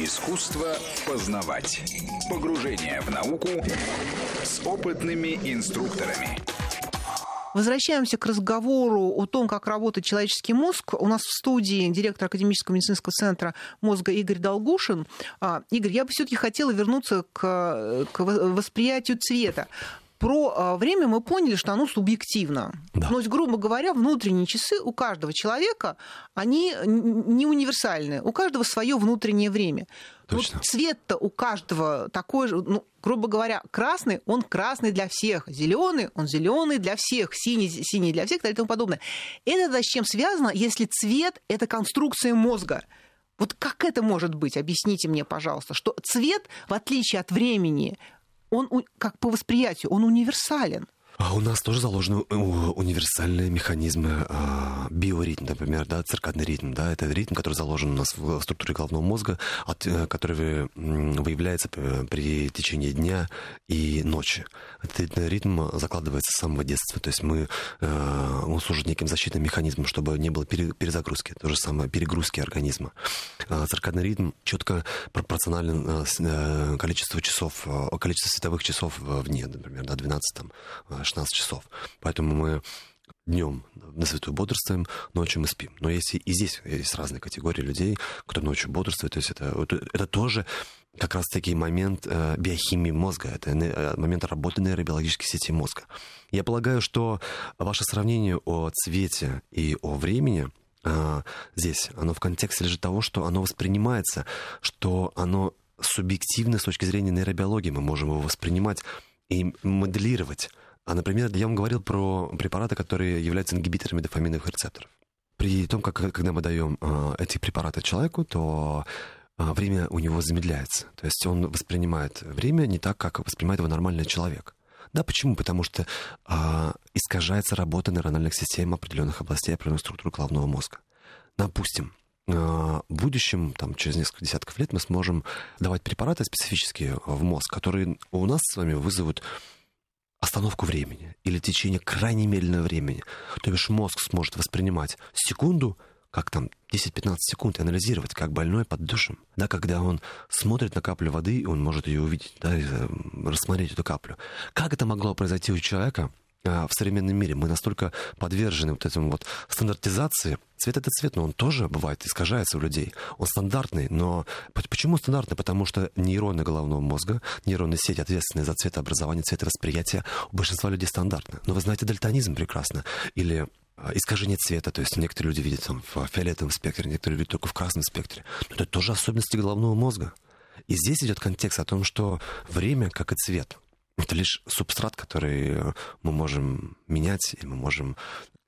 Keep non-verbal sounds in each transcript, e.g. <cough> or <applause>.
Искусство познавать. Погружение в науку с опытными инструкторами. Возвращаемся к разговору о том, как работает человеческий мозг. У нас в студии директор Академического медицинского центра мозга Игорь Долгушин. А, Игорь, я бы все-таки хотела вернуться к, к восприятию цвета про а, время мы поняли, что оно субъективно. Да. То есть, грубо говоря, внутренние часы у каждого человека, они не универсальны. У каждого свое внутреннее время. Точно. Вот цвет-то у каждого такой же, ну, грубо говоря, красный, он красный для всех, зеленый, он зеленый для всех, синий, синий для всех и тому подобное. Это с чем связано, если цвет это конструкция мозга? Вот как это может быть? Объясните мне, пожалуйста, что цвет, в отличие от времени, он как по восприятию, он универсален. А у нас тоже заложены универсальные механизмы а, биоритм, например, да, циркадный ритм, да, это ритм, который заложен у нас в структуре головного мозга, от, э, который выявляется при течении дня и ночи. Этот ритм закладывается с самого детства, то есть мы, э, он служит неким защитным механизмом, чтобы не было перезагрузки, то же самое перегрузки организма. А, циркадный ритм четко пропорционален э, количеству часов, количеству световых часов в дне, например, да, 12 там, 16 часов. Поэтому мы днем на свету бодрствуем, ночью мы спим. Но если и здесь есть разные категории людей, кто ночью бодрствует, то есть это, это тоже как раз-таки момент э, биохимии мозга, это э, момент работы нейробиологической сети мозга. Я полагаю, что ваше сравнение о цвете и о времени э, здесь, оно в контексте лежит того, что оно воспринимается, что оно субъективно с точки зрения нейробиологии, мы можем его воспринимать и моделировать а, например, я вам говорил про препараты, которые являются ингибиторами дофаминовых рецепторов. При том, как, когда мы даем э, эти препараты человеку, то э, время у него замедляется. То есть он воспринимает время не так, как воспринимает его нормальный человек. Да, почему? Потому что э, искажается работа нейрональных систем определенных областей, определенных структур головного мозга. Допустим, в будущем, там, через несколько десятков лет, мы сможем давать препараты специфические в мозг, которые у нас с вами вызовут остановку времени или течение крайне медленного времени. То бишь мозг сможет воспринимать секунду, как там 10-15 секунд и анализировать, как больной под душем. Да, когда он смотрит на каплю воды, он может ее увидеть, да, э, рассмотреть эту каплю. Как это могло произойти у человека, в современном мире. Мы настолько подвержены вот этому вот стандартизации. Цвет это цвет, но он тоже бывает искажается у людей. Он стандартный, но почему стандартный? Потому что нейроны головного мозга, нейронные сети, ответственные за цветообразование, цветовосприятие, у большинства людей стандартны. Но вы знаете дальтонизм прекрасно. Или а, искажение цвета, то есть некоторые люди видят там в фиолетовом спектре, некоторые видят только в красном спектре. Но это тоже особенности головного мозга. И здесь идет контекст о том, что время, как и цвет, это лишь субстрат, который э, мы можем менять, и мы можем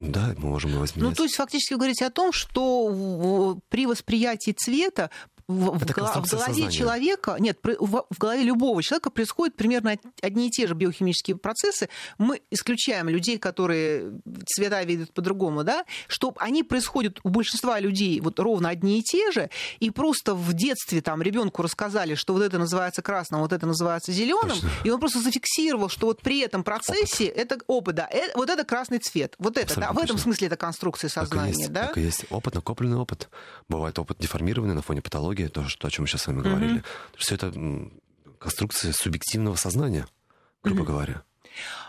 да, мы можем его изменять. Ну, то есть фактически вы говорите о том, что при восприятии цвета в, в, в голове сознания. человека, нет, в, в голове любого человека происходят примерно одни и те же биохимические процессы. Мы исключаем людей, которые цвета видят по-другому, да, что они происходят у большинства людей вот ровно одни и те же, и просто в детстве там ребенку рассказали, что вот это называется красным, вот это называется зеленым, и он просто зафиксировал, что вот при этом процессе опыт. это опыт, да, это, вот это красный цвет, вот это, Абсолютно да, в этом смысле это конструкция сознания, так есть, да? Так и есть опыт, накопленный опыт. Бывает опыт деформированный на фоне патологии, психология, то, что, о чем мы сейчас с вами говорили. Mm-hmm. Все это конструкция субъективного сознания, грубо mm-hmm. говоря.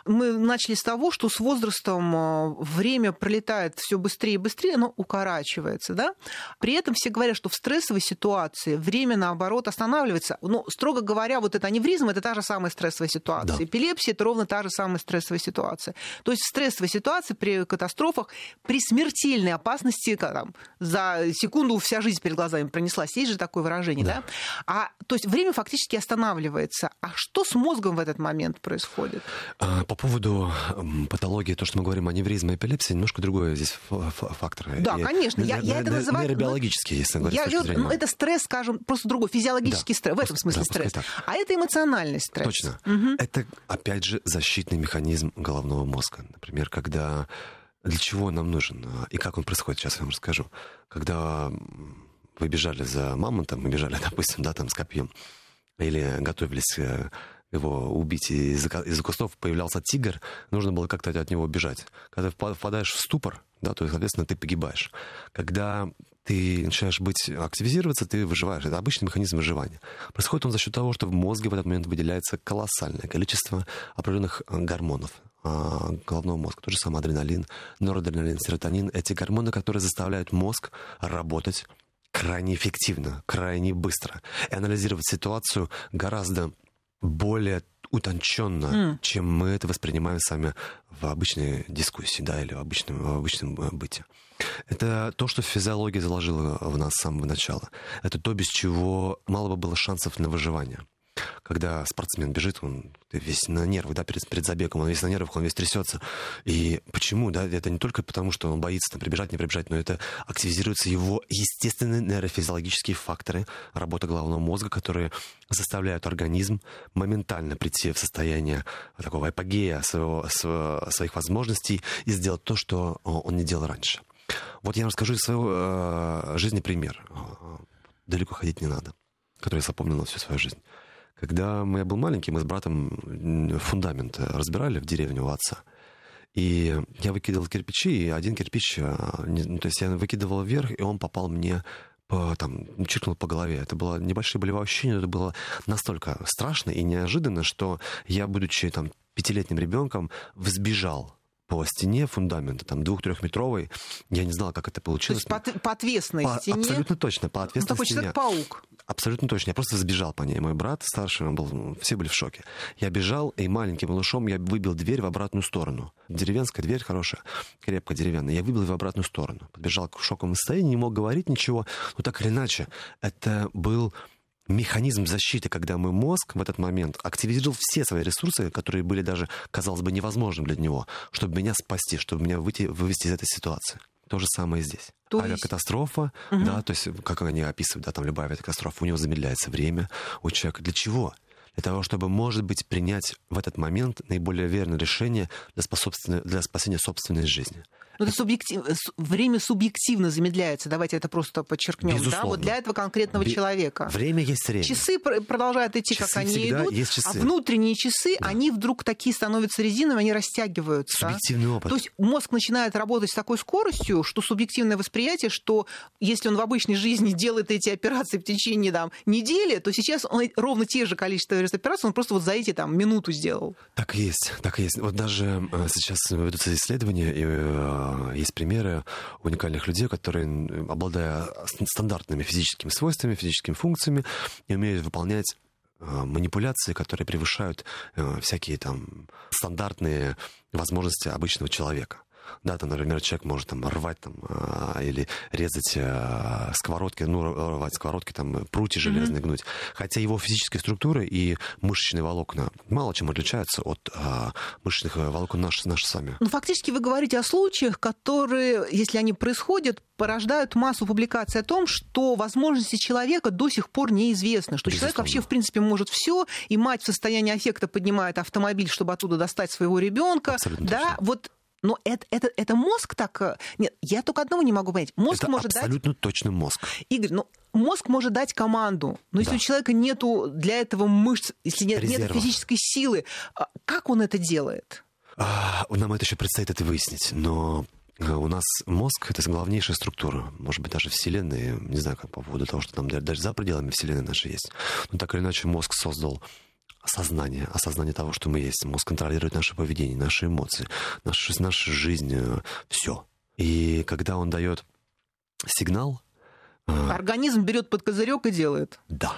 Мы начали с того, что с возрастом э, время пролетает все быстрее и быстрее, но укорачивается. Да? При этом все говорят, что в стрессовой ситуации время, наоборот, останавливается. Но, строго говоря, вот это аневризм – это та же самая стрессовая ситуация. Да. Эпилепсия – это ровно та же самая стрессовая ситуация. То есть в стрессовой ситуации, при катастрофах, при смертельной опасности, там, за секунду вся жизнь перед глазами пронеслась. Есть же такое выражение, да? да? А, то есть время фактически останавливается. А что с мозгом в этот момент происходит? А, по поводу патологии, то, что мы говорим, аневризма и эпилепсии, немножко другое здесь фактор. Да, и, конечно. Я, я это называю... Нейробиологический, если говорить я, говорю, ну, Это стресс, скажем, просто другой, физиологический да, стресс, в этом смысле да, стресс. А это эмоциональный стресс. Точно. Угу. Это, опять же, защитный механизм головного мозга. Например, когда... Для чего он нам нужен а, и как он происходит, сейчас я вам расскажу. Когда вы бежали за мамонтом, мы бежали, <laughs> допустим, да, там с копьем, или готовились э, его убить, и из-за, из кустов появлялся тигр, нужно было как-то от него бежать. Когда ты впадаешь в ступор, да, то, соответственно, ты погибаешь. Когда ты начинаешь быть, активизироваться, ты выживаешь. Это обычный механизм выживания. Происходит он за счет того, что в мозге в этот момент выделяется колоссальное количество определенных э, гормонов а, головного мозга. Тот же самый адреналин, норадреналин, серотонин. Эти гормоны, которые заставляют мозг работать крайне эффективно, крайне быстро. И анализировать ситуацию гораздо более утонченно, mm. чем мы это воспринимаем сами в обычной дискуссии, да, или в обычном, в обычном э, быте. Это то, что физиология заложила в нас с самого начала. Это то, без чего мало бы было шансов на выживание когда спортсмен бежит, он весь на нервах, да, перед, перед забегом, он весь на нервах, он весь трясется. И почему, да, это не только потому, что он боится там, прибежать, не прибежать, но это активизируются его естественные нейрофизиологические факторы работы головного мозга, которые заставляют организм моментально прийти в состояние такого эпогея своего, своих возможностей и сделать то, что он не делал раньше. Вот я расскажу из своего э, жизни пример. Далеко ходить не надо, который я запомнил всю свою жизнь. Когда я был маленький, мы с братом фундамент разбирали в деревне у отца. И я выкидывал кирпичи, и один кирпич, а, ну, то есть я выкидывал вверх, и он попал мне по, там, чиркнул по голове. Это было небольшое болевое ощущение, это было настолько страшно и неожиданно, что я, будучи там пятилетним ребенком, взбежал по стене фундамента, там, двух-трехметровой. Я не знал, как это получилось. То есть по, по отвесной по, стене? Абсолютно точно, по отвесной ну, такой стене. человек-паук. Абсолютно точно. Я просто сбежал по ней. Мой брат старший, он был, все были в шоке. Я бежал, и маленьким малышом я выбил дверь в обратную сторону. Деревенская дверь хорошая, крепко деревянная. Я выбил ее в обратную сторону. Подбежал к шоковому состоянию, не мог говорить ничего. Но так или иначе, это был механизм защиты, когда мой мозг в этот момент активизировал все свои ресурсы, которые были даже, казалось бы, невозможным для него, чтобы меня спасти, чтобы меня выйти, вывести из этой ситуации. То же самое здесь. То авиакатастрофа, есть... да, то есть, как они описывают, да, там любая авиакатастрофа, у него замедляется время у человека. Для чего? Для того, чтобы, может быть, принять в этот момент наиболее верное решение для, для спасения собственной жизни. Но ну, это субъектив... время субъективно замедляется, давайте это просто подчеркнем. Безусловно. Да? Вот для этого конкретного Бе... человека. Время есть время. Часы продолжают идти, часы как они идут, есть часы. а внутренние часы, да. они вдруг такие становятся резиновыми, они растягиваются. Субъективный опыт. То есть мозг начинает работать с такой скоростью, что субъективное восприятие, что если он в обычной жизни делает эти операции в течение там, недели, то сейчас он ровно те же количество операций, он просто вот за эти там минуту сделал. Так и есть, так и есть. Вот даже э, сейчас ведутся исследования, и э, есть примеры уникальных людей, которые, обладая стандартными физическими свойствами, физическими функциями, умеют выполнять э, манипуляции, которые превышают э, всякие там стандартные возможности обычного человека. Да, там, например, человек может там рвать там, а, или резать а, сковородки, ну, рвать сковородки, там, прутья железные mm-hmm. гнуть. Хотя его физическая структура и мышечные волокна мало чем отличаются от а, мышечных волокон наших, наших сами. Ну, фактически вы говорите о случаях, которые, если они происходят, порождают массу публикаций о том, что возможности человека до сих пор неизвестны, что Безусловно. человек вообще, в принципе, может все, и мать в состоянии аффекта поднимает автомобиль, чтобы оттуда достать своего ребенка. Да, точно. вот но это, это, это мозг так... Э, нет, я только одного не могу понять. Мозг это может абсолютно дать... точно мозг. Игорь, ну, мозг может дать команду, но если да. у человека нету для этого мышц, если нет, нет физической силы, а как он это делает? А, нам это еще предстоит это выяснить, но э, у нас мозг — это главнейшая структура, может быть, даже Вселенной, не знаю, как по поводу того, что там даже за пределами Вселенной нашей есть. Но так или иначе мозг создал осознание, осознание того, что мы есть. Мозг контролирует наше поведение, наши эмоции, нашу, нашу жизнь, э, все. И когда он дает сигнал... Э, Организм берет под козырек и делает. Да.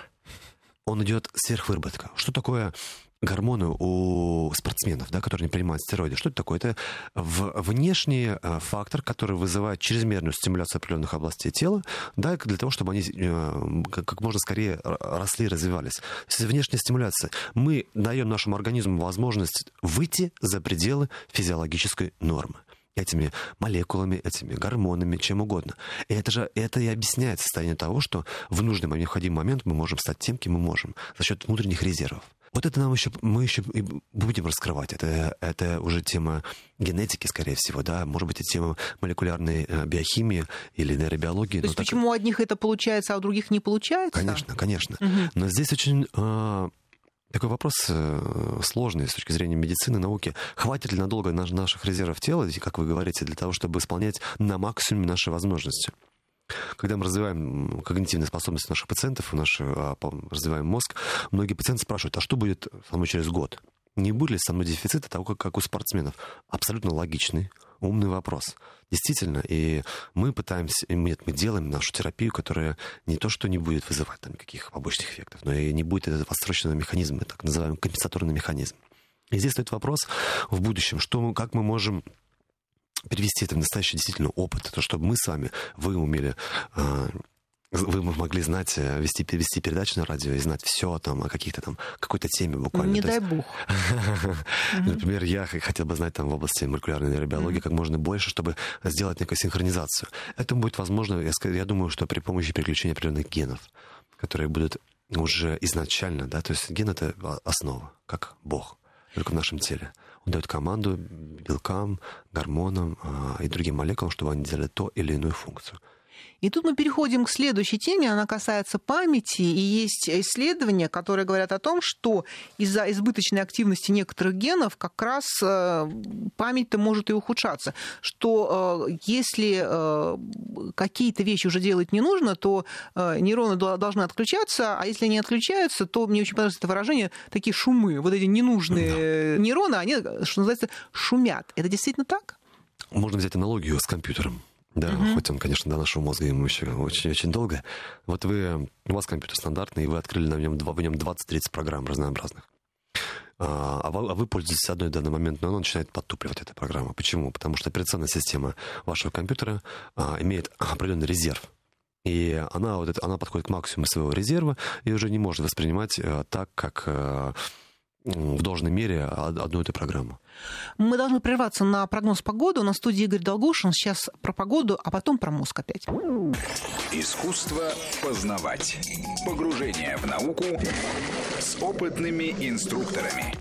Он идет сверхвыработка. Что такое гормоны у спортсменов, да, которые не принимают стероиды. Что это такое? Это внешний э, фактор, который вызывает чрезмерную стимуляцию определенных областей тела, да, для того, чтобы они э, как можно скорее росли и развивались. То есть внешняя стимуляция. Мы даем нашему организму возможность выйти за пределы физиологической нормы этими молекулами, этими гормонами, чем угодно. И это же это и объясняет состояние того, что в нужный, необходимый момент мы можем стать тем, кем мы можем, за счет внутренних резервов. Вот это нам еще, мы еще и будем раскрывать. Это, это уже тема генетики, скорее всего, да, может быть, и тема молекулярной э, биохимии или нейробиологии. То есть почему так... у одних это получается, а у других не получается? Конечно, конечно. Угу. Но здесь очень э, такой вопрос э, сложный с точки зрения медицины, науки. Хватит ли надолго наш, наших резервов тела, как вы говорите, для того, чтобы исполнять на максимуме наши возможности? Когда мы развиваем когнитивные способности наших пациентов, наши, а, развиваем мозг, многие пациенты спрашивают, а что будет со мной через год? Не будет ли со мной дефицита того, как, как у спортсменов? Абсолютно логичный, умный вопрос. Действительно, и мы пытаемся, нет, мы делаем нашу терапию, которая не то, что не будет вызывать там никаких побочных эффектов, но и не будет этот отсроченный механизм, так называемый компенсаторный механизм. И здесь стоит вопрос в будущем, что, как мы можем перевести это в настоящий действительно опыт, то, чтобы мы с вами, вы умели а, вы могли знать, э, вести, вести передачи на радио и знать все там о каких-то там какой-то теме буквально. Не дай бог. <laughs> Например, я хотел бы знать там в области молекулярной нейробиологии как можно больше, чтобы сделать некую синхронизацию. Это будет возможно, я думаю, что при помощи переключения определенных генов, которые будут уже изначально, да, то есть ген это основа, как Бог, только в нашем теле. Он дает команду белкам, гормонам э, и другим молекулам, чтобы они делали то или иную функцию. И тут мы переходим к следующей теме, она касается памяти, и есть исследования, которые говорят о том, что из-за избыточной активности некоторых генов как раз э, память-то может и ухудшаться, что э, если э, какие-то вещи уже делать не нужно, то нейроны должны отключаться, а если они отключаются, то мне очень понравилось это выражение, такие шумы, вот эти ненужные да. нейроны, они, что называется, шумят. Это действительно так? Можно взять аналогию с компьютером. Да, угу. хоть он, конечно, до нашего мозга ему еще очень-очень долго. Вот вы, у вас компьютер стандартный, и вы открыли на нем, в нем 20-30 программ разнообразных. А, а, вы, а вы пользуетесь одной в данный момент, но она начинает подтупливать, эта программа. Почему? Потому что операционная система вашего компьютера а, имеет определенный резерв. И она, вот это, она подходит к максимуму своего резерва и уже не может воспринимать а, так, как а, в должной мере одну эту программу. Мы должны прерваться на прогноз погоды. На студии Игорь Долгушин. Сейчас про погоду, а потом про мозг опять. Искусство познавать. Погружение в науку с опытными инструкторами.